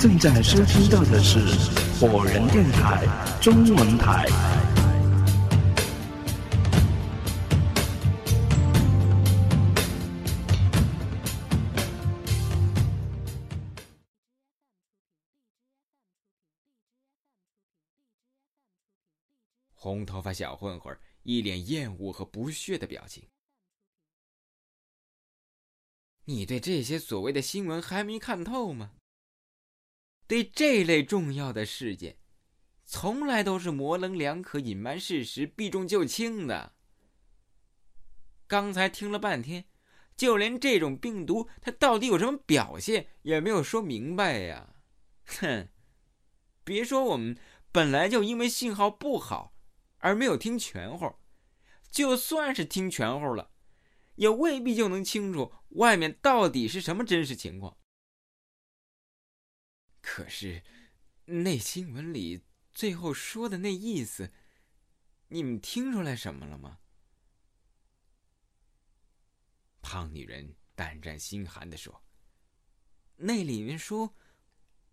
正在收听到的是火人电台中文台。红头发小混混一脸厌恶和不屑的表情。你对这些所谓的新闻还没看透吗？对这类重要的事件，从来都是模棱两可、隐瞒事实、避重就轻的。刚才听了半天，就连这种病毒它到底有什么表现也没有说明白呀！哼，别说我们本来就因为信号不好而没有听全乎，就算是听全乎了。也未必就能清楚外面到底是什么真实情况。可是，那新闻里最后说的那意思，你们听出来什么了吗？胖女人胆战心寒的说：“那里面说，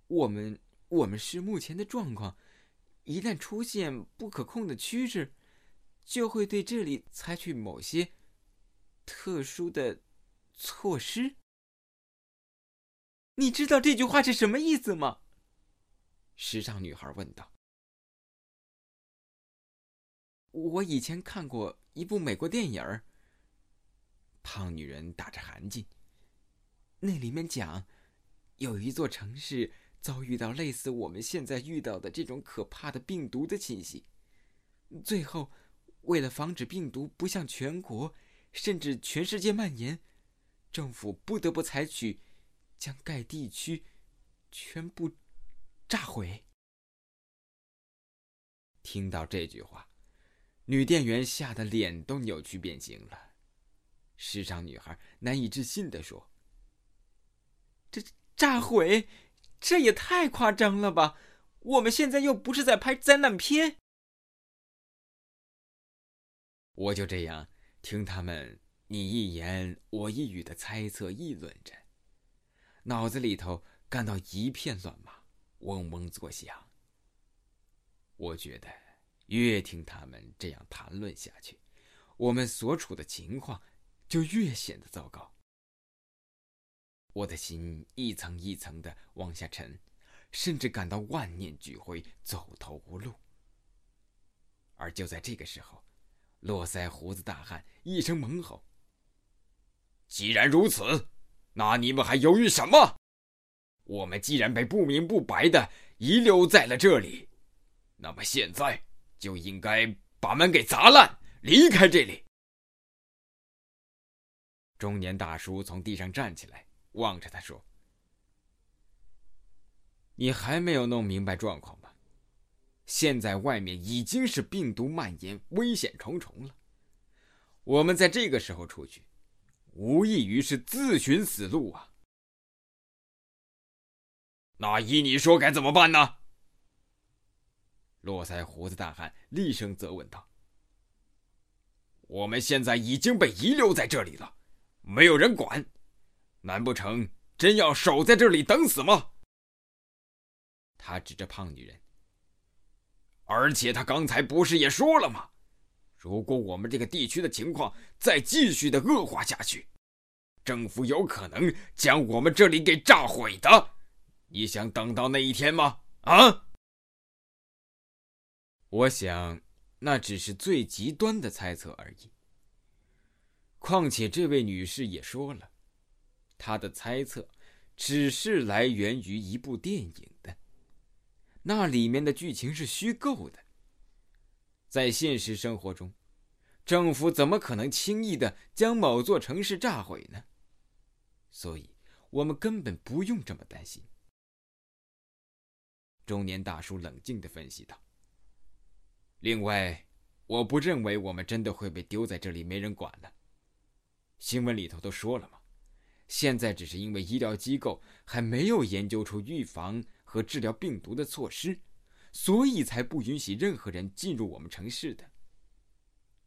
我们我们是目前的状况，一旦出现不可控的趋势，就会对这里采取某些。”特殊的措施？你知道这句话是什么意思吗？时尚女孩问道。我以前看过一部美国电影儿。胖女人打着寒噤。那里面讲，有一座城市遭遇到类似我们现在遇到的这种可怕的病毒的侵袭，最后，为了防止病毒不向全国。甚至全世界蔓延，政府不得不采取将该地区全部炸毁。听到这句话，女店员吓得脸都扭曲变形了。时尚女孩难以置信的说：“这炸毁，这也太夸张了吧！我们现在又不是在拍灾难片。”我就这样。听他们你一言我一语的猜测议论着，脑子里头感到一片乱麻，嗡嗡作响。我觉得越听他们这样谈论下去，我们所处的情况就越显得糟糕。我的心一层一层的往下沉，甚至感到万念俱灰，走投无路。而就在这个时候。络腮胡子大汉一声猛吼：“既然如此，那你们还犹豫什么？我们既然被不明不白的遗留在了这里，那么现在就应该把门给砸烂，离开这里。”中年大叔从地上站起来，望着他说：“你还没有弄明白状况吗？”现在外面已经是病毒蔓延，危险重重了。我们在这个时候出去，无异于是自寻死路啊！那依你说该怎么办呢？络腮胡子大汉厉声责问道：“我们现在已经被遗留在这里了，没有人管，难不成真要守在这里等死吗？”他指着胖女人。而且他刚才不是也说了吗？如果我们这个地区的情况再继续的恶化下去，政府有可能将我们这里给炸毁的。你想等到那一天吗？啊？我想，那只是最极端的猜测而已。况且这位女士也说了，她的猜测只是来源于一部电影的。那里面的剧情是虚构的。在现实生活中，政府怎么可能轻易的将某座城市炸毁呢？所以，我们根本不用这么担心。中年大叔冷静的分析道：“另外，我不认为我们真的会被丢在这里没人管了。新闻里头都说了嘛，现在只是因为医疗机构还没有研究出预防。”和治疗病毒的措施，所以才不允许任何人进入我们城市的。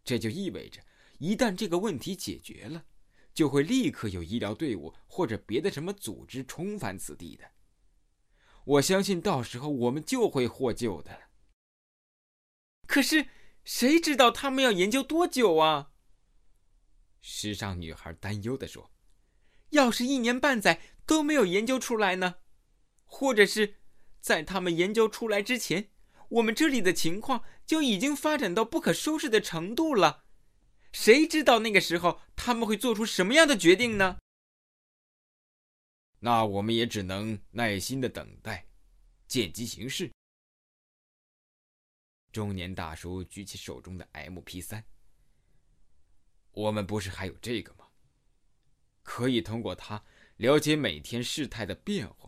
这就意味着，一旦这个问题解决了，就会立刻有医疗队伍或者别的什么组织重返此地的。我相信到时候我们就会获救的。可是，谁知道他们要研究多久啊？时尚女孩担忧的说：“要是一年半载都没有研究出来呢？或者是，在他们研究出来之前，我们这里的情况就已经发展到不可收拾的程度了？谁知道那个时候他们会做出什么样的决定呢？”那我们也只能耐心的等待，见机行事。中年大叔举起手中的 M P 三，我们不是还有这个吗？可以通过它了解每天事态的变化，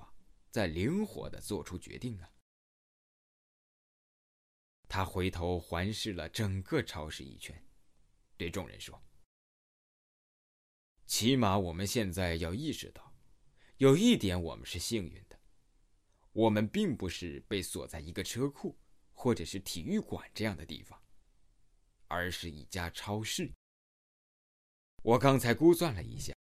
再灵活的做出决定啊。他回头环视了整个超市一圈，对众人说：“起码我们现在要意识到。”有一点，我们是幸运的，我们并不是被锁在一个车库或者是体育馆这样的地方，而是一家超市。我刚才估算了一下，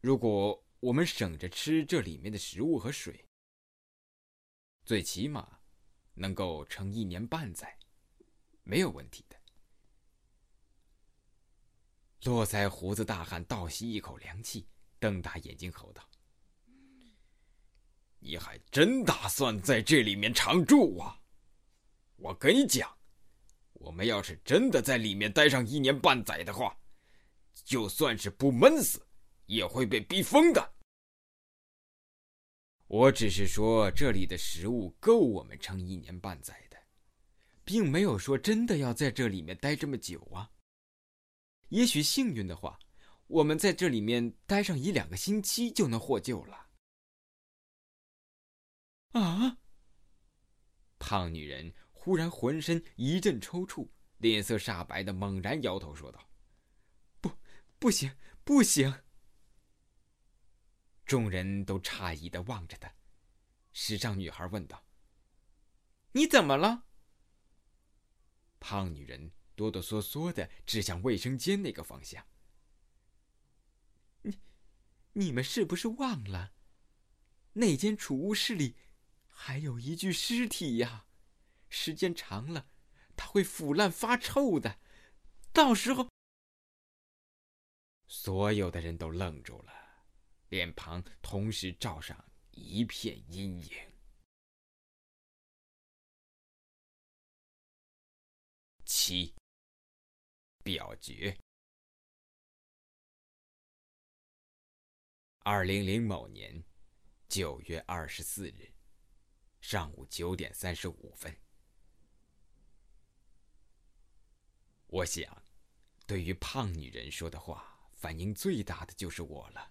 如果我们省着吃这里面的食物和水，最起码能够撑一年半载，没有问题的。络腮胡子大汉倒吸一口凉气，瞪大眼睛吼道。你还真打算在这里面常住啊？我跟你讲，我们要是真的在里面待上一年半载的话，就算是不闷死，也会被逼疯的。我只是说这里的食物够我们撑一年半载的，并没有说真的要在这里面待这么久啊。也许幸运的话，我们在这里面待上一两个星期就能获救了。啊！胖女人忽然浑身一阵抽搐，脸色煞白的猛然摇头说道：“不，不行，不行！”众人都诧异的望着她。时尚女孩问道：“你怎么了？”胖女人哆哆嗦嗦的指向卫生间那个方向：“你，你们是不是忘了，那间储物室里？”还有一具尸体呀，时间长了，它会腐烂发臭的。到时候，所有的人都愣住了，脸庞同时罩上一片阴影。七，表决。二零零某年九月二十四日。上午九点三十五分，我想，对于胖女人说的话，反应最大的就是我了，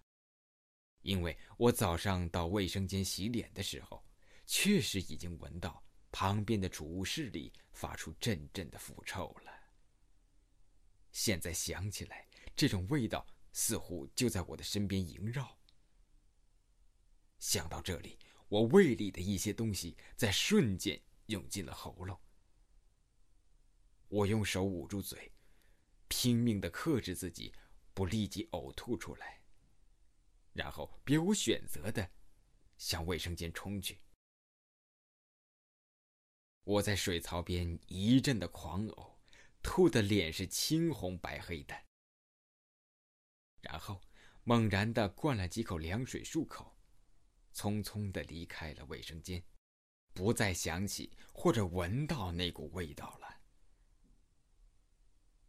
因为我早上到卫生间洗脸的时候，确实已经闻到旁边的储物室里发出阵阵的腐臭了。现在想起来，这种味道似乎就在我的身边萦绕。想到这里。我胃里的一些东西在瞬间涌进了喉咙，我用手捂住嘴，拼命的克制自己不立即呕吐出来，然后别无选择的向卫生间冲去。我在水槽边一阵的狂呕，吐的脸是青红白黑的，然后猛然的灌了几口凉水漱口。匆匆的离开了卫生间，不再想起或者闻到那股味道了。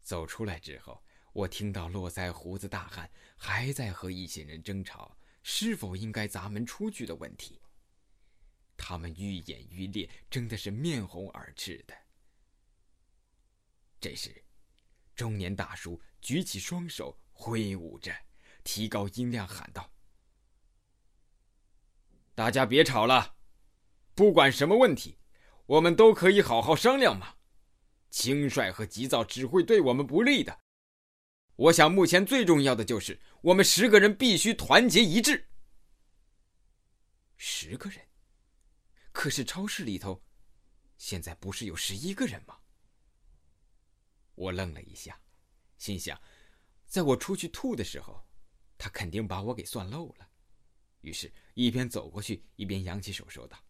走出来之后，我听到络腮胡子大汉还在和一些人争吵是否应该砸门出去的问题。他们愈演愈烈，争的是面红耳赤的。这时，中年大叔举起双手挥舞着，提高音量喊道。大家别吵了，不管什么问题，我们都可以好好商量嘛。轻率和急躁只会对我们不利的。我想目前最重要的就是我们十个人必须团结一致。十个人？可是超市里头，现在不是有十一个人吗？我愣了一下，心想，在我出去吐的时候，他肯定把我给算漏了。于是，一边走过去，一边扬起手说道：“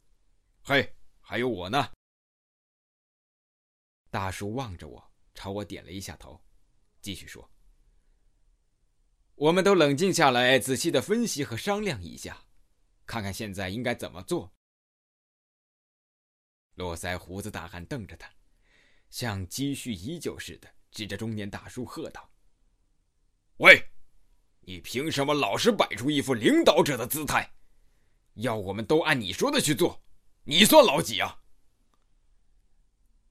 嘿，还有我呢。大叔望着我，朝我点了一下头，继续说：“我们都冷静下来，仔细的分析和商量一下，看看现在应该怎么做。”络腮胡子大汉瞪着他，像积蓄已久似的，指着中年大叔喝道：“喂，你凭什么老是摆出一副领导者的姿态？要我们都按你说的去做，你算老几啊？”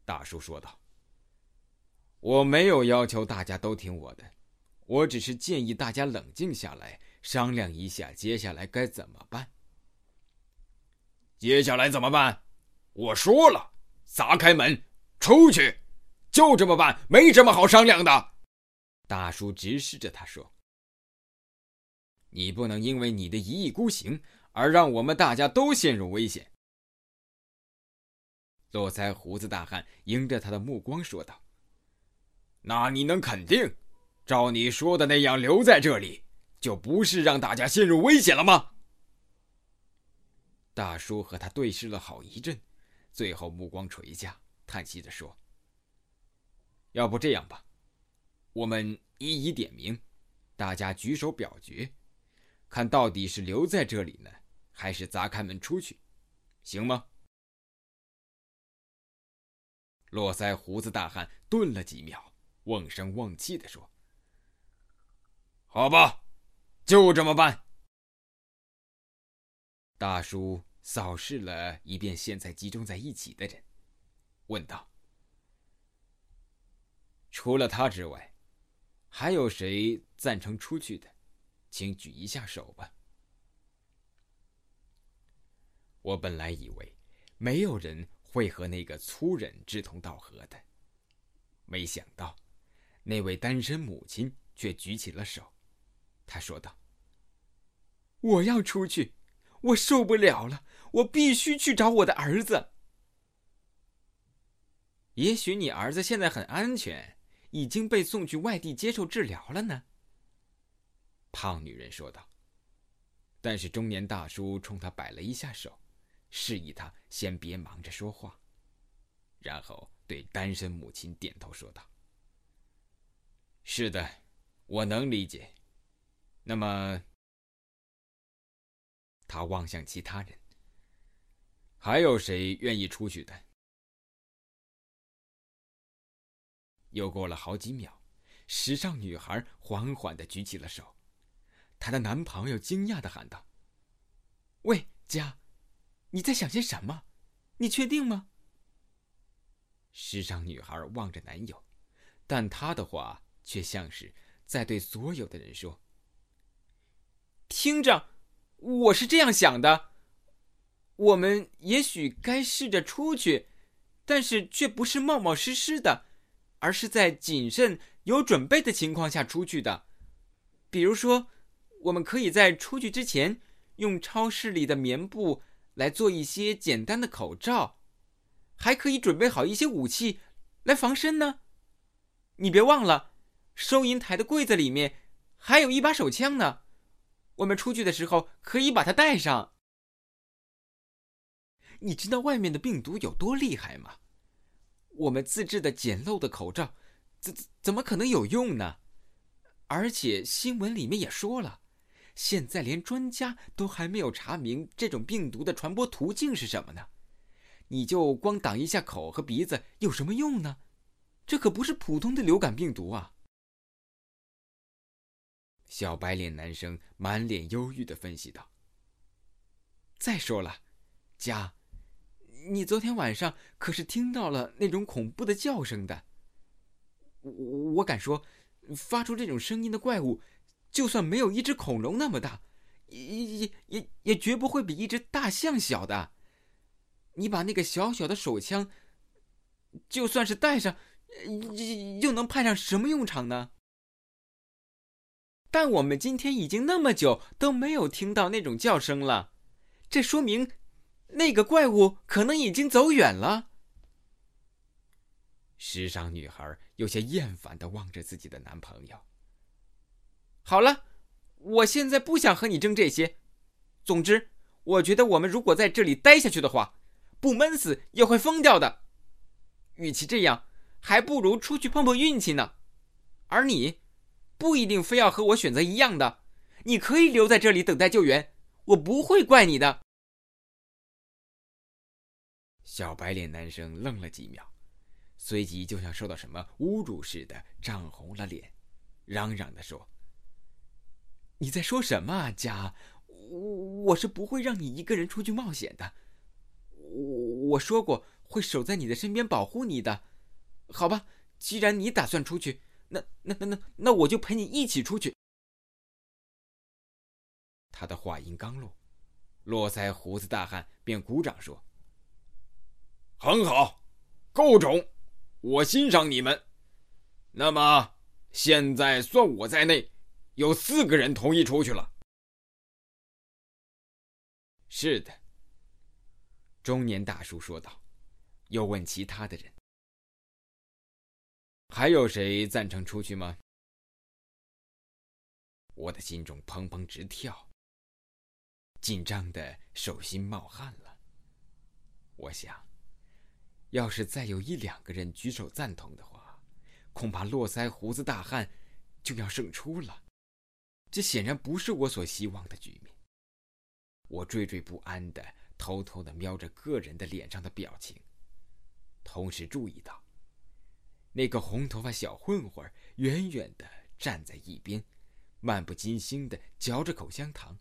大叔说道：“我没有要求大家都听我的，我只是建议大家冷静下来，商量一下接下来该怎么办。接下来怎么办？我说了，砸开门出去，就这么办，没什么好商量的。”大叔直视着他说：“你不能因为你的一意孤行而让我们大家都陷入危险。”络腮胡子大汉迎着他的目光说道：“那你能肯定，照你说的那样留在这里，就不是让大家陷入危险了吗？”大叔和他对视了好一阵，最后目光垂下，叹息着说：“要不这样吧，我们一一点名，大家举手表决，看到底是留在这里呢，还是砸开门出去，行吗？”络腮胡子大汉顿了几秒，瓮声瓮气的说：“好吧，就这么办。”大叔扫视了一遍现在集中在一起的人，问道：“除了他之外，还有谁赞成出去的？请举一下手吧。”我本来以为没有人。会和那个粗人志同道合的，没想到，那位单身母亲却举起了手。他说道：“我要出去，我受不了了，我必须去找我的儿子。也许你儿子现在很安全，已经被送去外地接受治疗了呢。”胖女人说道。但是中年大叔冲他摆了一下手。示意他先别忙着说话，然后对单身母亲点头说道：“是的，我能理解。那么，他望向其他人，还有谁愿意出去的？”又过了好几秒，时尚女孩缓缓的举起了手，她的男朋友惊讶的喊道：“喂，佳。”你在想些什么？你确定吗？时尚女孩望着男友，但她的话却像是在对所有的人说：“听着，我是这样想的，我们也许该试着出去，但是却不是冒冒失失的，而是在谨慎、有准备的情况下出去的。比如说，我们可以在出去之前用超市里的棉布。”来做一些简单的口罩，还可以准备好一些武器来防身呢。你别忘了，收银台的柜子里面还有一把手枪呢。我们出去的时候可以把它带上。你知道外面的病毒有多厉害吗？我们自制的简陋的口罩，怎怎么可能有用呢？而且新闻里面也说了。现在连专家都还没有查明这种病毒的传播途径是什么呢？你就光挡一下口和鼻子有什么用呢？这可不是普通的流感病毒啊！小白脸男生满脸忧郁的分析道：“再说了，佳，你昨天晚上可是听到了那种恐怖的叫声的。我我敢说，发出这种声音的怪物。”就算没有一只恐龙那么大，也也也也绝不会比一只大象小的。你把那个小小的手枪，就算是带上，又能派上什么用场呢？但我们今天已经那么久都没有听到那种叫声了，这说明那个怪物可能已经走远了。时尚女孩有些厌烦的望着自己的男朋友。好了，我现在不想和你争这些。总之，我觉得我们如果在这里待下去的话，不闷死也会疯掉的。与其这样，还不如出去碰碰运气呢。而你，不一定非要和我选择一样的，你可以留在这里等待救援，我不会怪你的。小白脸男生愣了几秒，随即就像受到什么侮辱似的，涨红了脸，嚷嚷的说：“你在说什么啊，家？我我是不会让你一个人出去冒险的。我我说过会守在你的身边保护你的，好吧？既然你打算出去，那那那那那我就陪你一起出去。”他的话音刚落，络腮胡子大汉便鼓掌说。很好，够种，我欣赏你们。那么，现在算我在内，有四个人同意出去了。是的，中年大叔说道，又问其他的人：“还有谁赞成出去吗？”我的心中砰砰直跳，紧张的手心冒汗了。我想。要是再有一两个人举手赞同的话，恐怕络腮胡子大汉就要胜出了。这显然不是我所希望的局面。我惴惴不安的偷偷的瞄着个人的脸上的表情，同时注意到那个红头发小混混远远的站在一边，漫不经心的嚼着口香糖，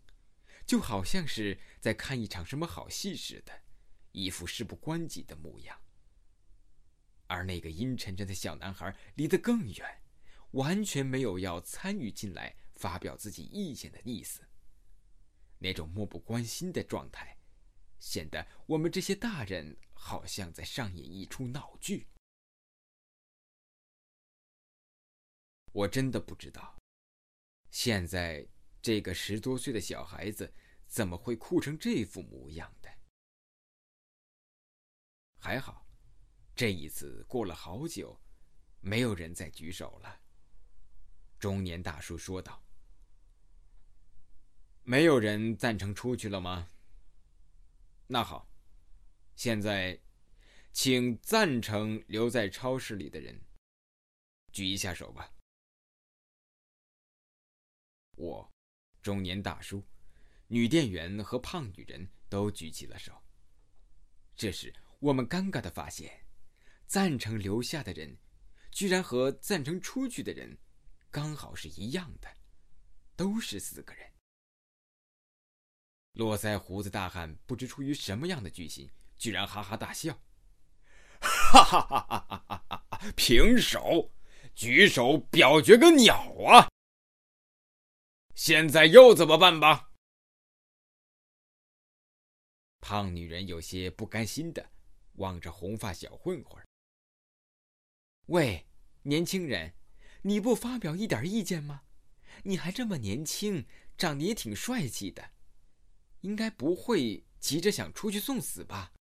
就好像是在看一场什么好戏似的，一副事不关己的模样。而那个阴沉沉的小男孩离得更远，完全没有要参与进来发表自己意见的意思。那种漠不关心的状态，显得我们这些大人好像在上演一出闹剧。我真的不知道，现在这个十多岁的小孩子怎么会哭成这副模样的。还好。这一次过了好久，没有人再举手了。中年大叔说道：“没有人赞成出去了吗？那好，现在，请赞成留在超市里的人举一下手吧。”我，中年大叔，女店员和胖女人都举起了手。这时，我们尴尬的发现。赞成留下的人，居然和赞成出去的人，刚好是一样的，都是四个人。络腮胡子大汉不知出于什么样的居心，居然哈哈大笑：“ 哈哈哈哈哈哈！平手，举手表决个鸟啊！现在又怎么办吧？”胖女人有些不甘心的望着红发小混混。喂，年轻人，你不发表一点意见吗？你还这么年轻，长得也挺帅气的，应该不会急着想出去送死吧？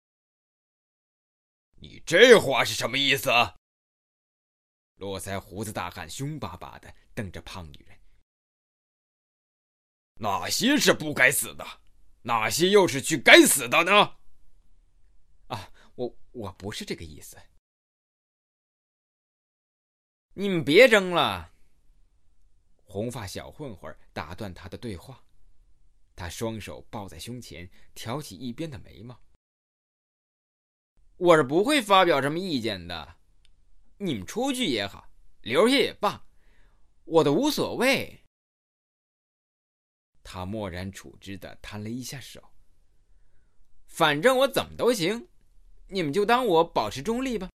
你这话是什么意思？络腮胡子大汉凶巴巴的瞪着胖女人。哪些是不该死的？哪些又是去该死的呢？啊，我我不是这个意思。你们别争了！红发小混混打断他的对话，他双手抱在胸前，挑起一边的眉毛。我是不会发表什么意见的，你们出去也好，留下也罢，我都无所谓。他漠然处之的摊了一下手，反正我怎么都行，你们就当我保持中立吧。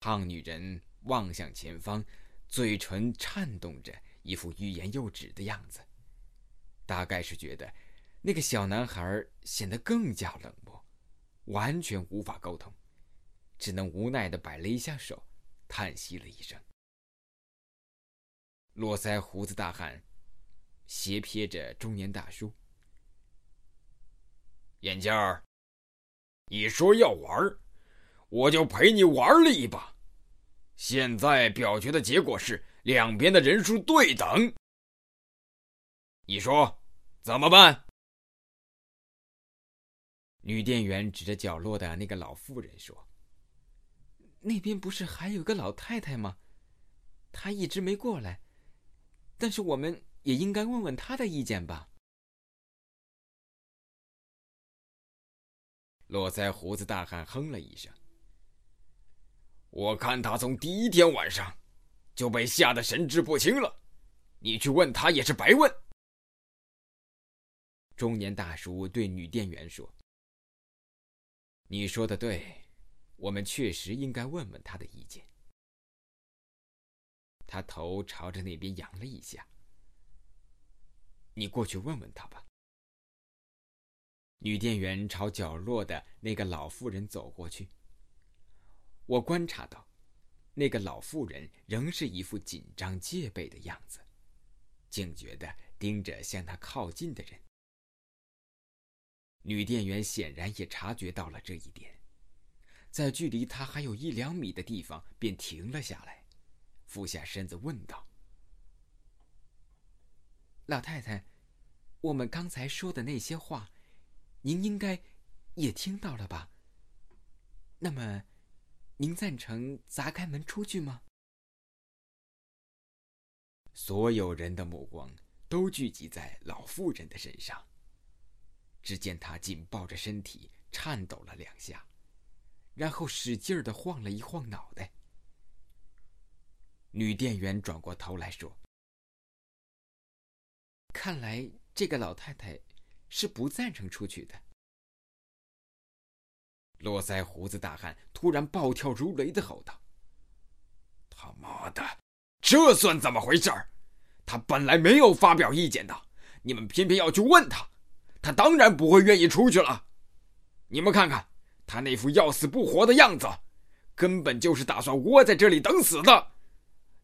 胖女人望向前方，嘴唇颤动着，一副欲言又止的样子。大概是觉得那个小男孩显得更加冷漠，完全无法沟通，只能无奈的摆了一下手，叹息了一声。络腮胡子大汉斜瞥着中年大叔：“眼镜儿，你说要玩，我就陪你玩了一把。”现在表决的结果是两边的人数对等，你说怎么办？女店员指着角落的那个老妇人说：“那边不是还有个老太太吗？她一直没过来，但是我们也应该问问他的意见吧。”络腮胡子大汉哼了一声：“我看他从第一天晚上就被吓得神志不清了，你去问他也是白问。”中年大叔对女店员说：“你说的对，我们确实应该问问他的意见。”他头朝着那边扬了一下：“你过去问问他吧。”女店员朝角落的那个老妇人走过去。我观察到，那个老妇人仍是一副紧张戒备的样子，警觉地盯着向她靠近的人。女店员显然也察觉到了这一点，在距离她还有一两米的地方便停了下来，俯下身子问道：“老太太，我们刚才说的那些话。”您应该也听到了吧？那么，您赞成砸开门出去吗？所有人的目光都聚集在老妇人的身上。只见她紧抱着身体，颤抖了两下，然后使劲儿的晃了一晃脑袋。女店员转过头来说：“看来这个老太太……”是不赞成出去的。络腮胡子大汉突然暴跳如雷的吼道：“他妈的，这算怎么回事儿？他本来没有发表意见的，你们偏偏要去问他，他当然不会愿意出去了。你们看看他那副要死不活的样子，根本就是打算窝在这里等死的。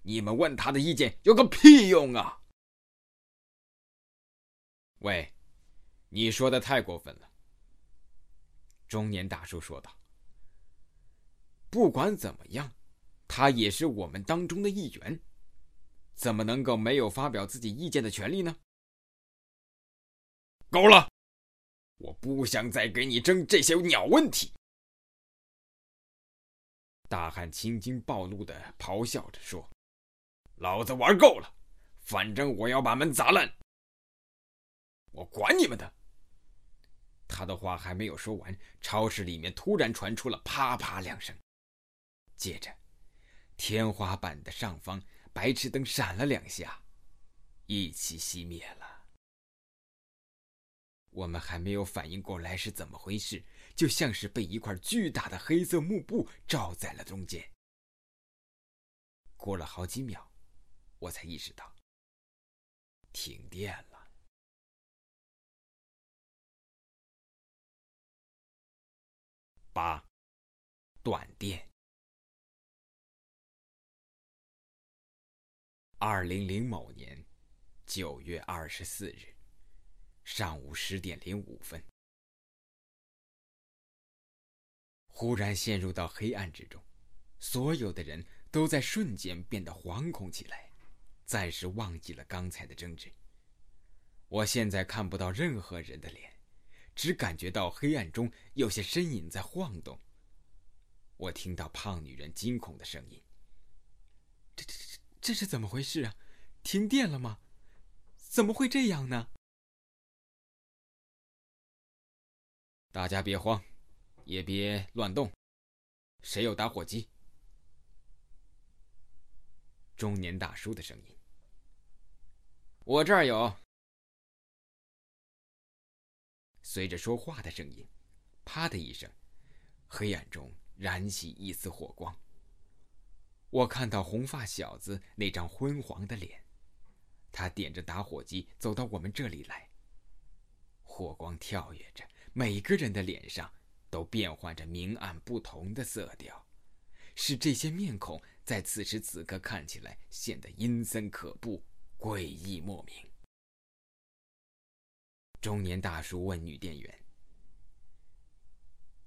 你们问他的意见有个屁用啊！”喂。你说的太过分了。”中年大叔说道。“不管怎么样，他也是我们当中的一员，怎么能够没有发表自己意见的权利呢？”够了，我不想再给你争这些鸟问题。”大汉青筋暴露的咆哮着说：“老子玩够了，反正我要把门砸烂，我管你们的！”他的话还没有说完，超市里面突然传出了啪啪两声，接着，天花板的上方白炽灯闪了两下，一起熄灭了。我们还没有反应过来是怎么回事，就像是被一块巨大的黑色幕布罩在了中间。过了好几秒，我才意识到，停电了。八，断电。二零零某年九月二十四日上午十点零五分，忽然陷入到黑暗之中，所有的人都在瞬间变得惶恐起来，暂时忘记了刚才的争执。我现在看不到任何人的脸。只感觉到黑暗中有些身影在晃动。我听到胖女人惊恐的声音：“这、这、这、这是怎么回事啊？停电了吗？怎么会这样呢？”大家别慌，也别乱动。谁有打火机？中年大叔的声音：“我这儿有。”随着说话的声音，啪的一声，黑暗中燃起一丝火光。我看到红发小子那张昏黄的脸，他点着打火机走到我们这里来。火光跳跃着，每个人的脸上都变换着明暗不同的色调，使这些面孔在此时此刻看起来显得阴森可怖、诡异莫名。中年大叔问女店员：“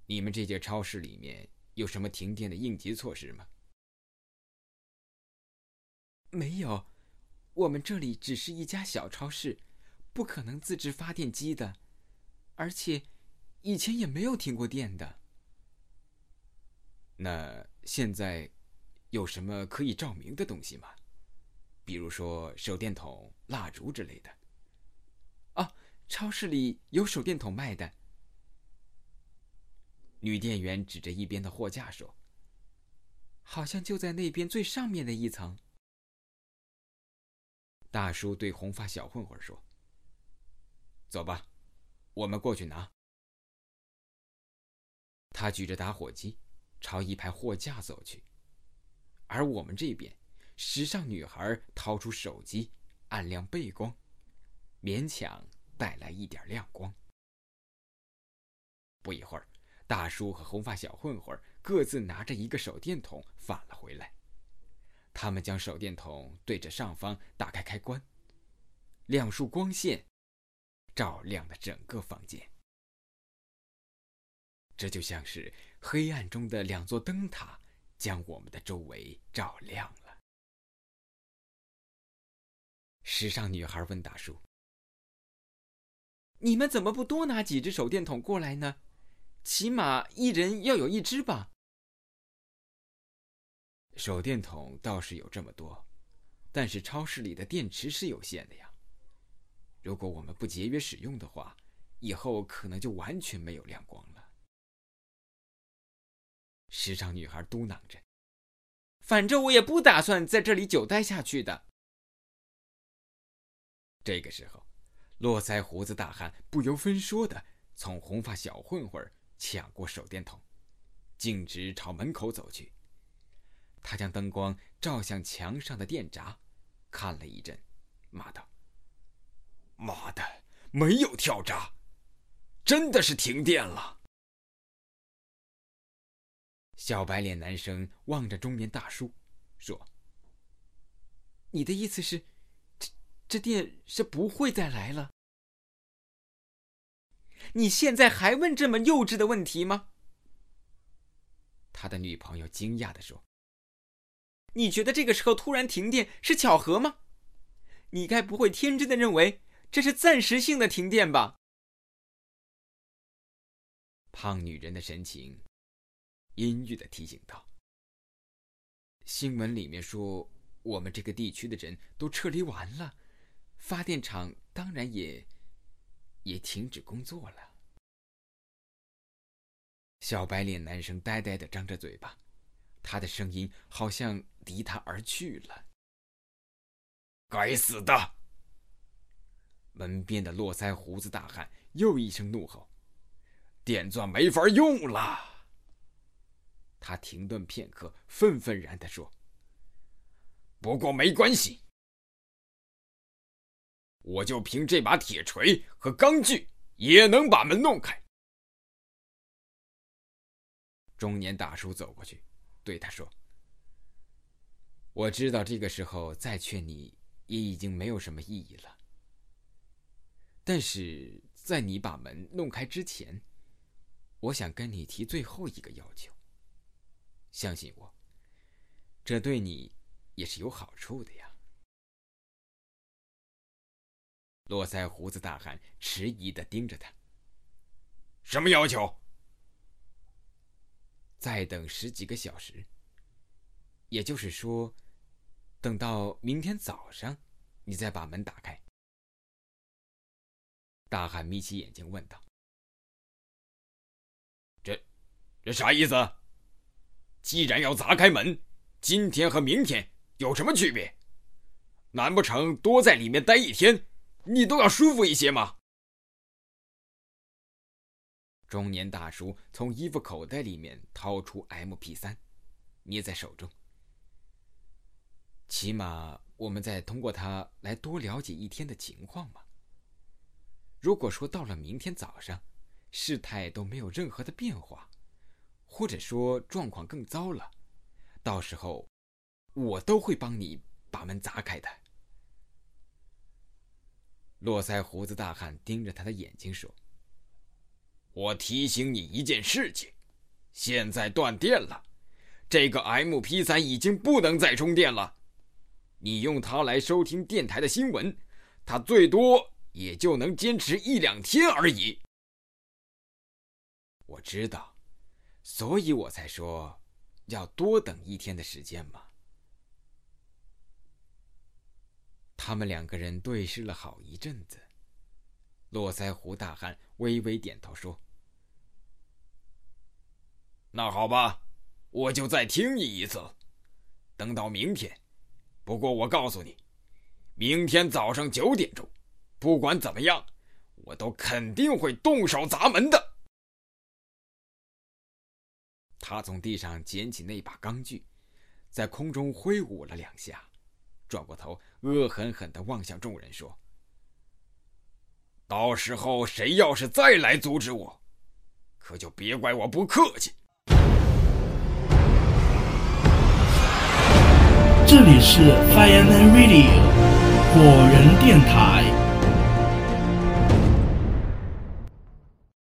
你们这间超市里面有什么停电的应急措施吗？”“没有，我们这里只是一家小超市，不可能自制发电机的。而且，以前也没有停过电的。那现在有什么可以照明的东西吗？比如说手电筒、蜡烛之类的。超市里有手电筒卖的。女店员指着一边的货架说：“好像就在那边最上面的一层。”大叔对红发小混混说：“走吧，我们过去拿。”他举着打火机。朝一排货架走去，而我们这边，时尚女孩掏出手机，按亮背光，勉强带来一点亮光。不一会儿，大叔和红发小混混各自拿着一个手电筒返了回来。他们将手电筒对着上方，打开开关，两束光线照亮了整个房间。这就像是黑暗中的两座灯塔，将我们的周围照亮了。时尚女孩问大叔：“你们怎么不多拿几只手电筒过来呢？起码一人要有一只吧。”手电筒倒是有这么多，但是超市里的电池是有限的呀。如果我们不节约使用的话，以后可能就完全没有亮光了。时尚女孩嘟囔着：“反正我也不打算在这里久待下去的。”这个时候，络腮胡子大汉不由分说的从红发小混混抢过手电筒，径直朝门口走去。他将灯光照向墙上的电闸，看了一阵，骂道：“妈的，没有跳闸，真的是停电了！”小白脸男生望着中年大叔，说：“你的意思是，这电是不会再来了？你现在还问这么幼稚的问题吗？”他的女朋友惊讶的说：“你觉得这个时候突然停电是巧合吗？你该不会天真的认为这是暂时性的停电吧？”胖女人的神情。阴郁的提醒道：“新闻里面说，我们这个地区的人都撤离完了，发电厂当然也也停止工作了。”小白脸男生呆呆的张着嘴巴，他的声音好像离他而去了。该死的！门边的络腮胡子大汉又一声怒吼：“电钻没法用了！”他停顿片刻，愤愤然地说：“不过没关系，我就凭这把铁锤和钢锯，也能把门弄开。”中年大叔走过去，对他说：“我知道这个时候再劝你也已经没有什么意义了，但是在你把门弄开之前，我想跟你提最后一个要求。”相信我，这对你也是有好处的呀。络腮胡子大汉迟疑的盯着他。什么要求？再等十几个小时，也就是说，等到明天早上，你再把门打开。大汉眯起眼睛问道：“这，这啥意思？”既然要砸开门，今天和明天有什么区别？难不成多在里面待一天，你都要舒服一些吗？中年大叔从衣服口袋里面掏出 M P 三，捏在手中。起码我们再通过它来多了解一天的情况嘛。如果说到了明天早上，事态都没有任何的变化。或者说状况更糟了，到时候我都会帮你把门砸开的。络腮胡子大汉盯着他的眼睛说：“我提醒你一件事情，现在断电了，这个 M P 三已经不能再充电了。你用它来收听电台的新闻，它最多也就能坚持一两天而已。”我知道，所以我才说要多等一天的时间嘛。他们两个人对视了好一阵子，络腮胡大汉微微点头说：“那好吧，我就再听你一次，等到明天。不过我告诉你，明天早上九点钟，不管怎么样，我都肯定会动手砸门的。”他从地上捡起那把钢锯，在空中挥舞了两下。转过头，恶狠狠地望向众人，说：“到时候谁要是再来阻止我，可就别怪我不客气。”这里是 Fireman Radio 果仁电台。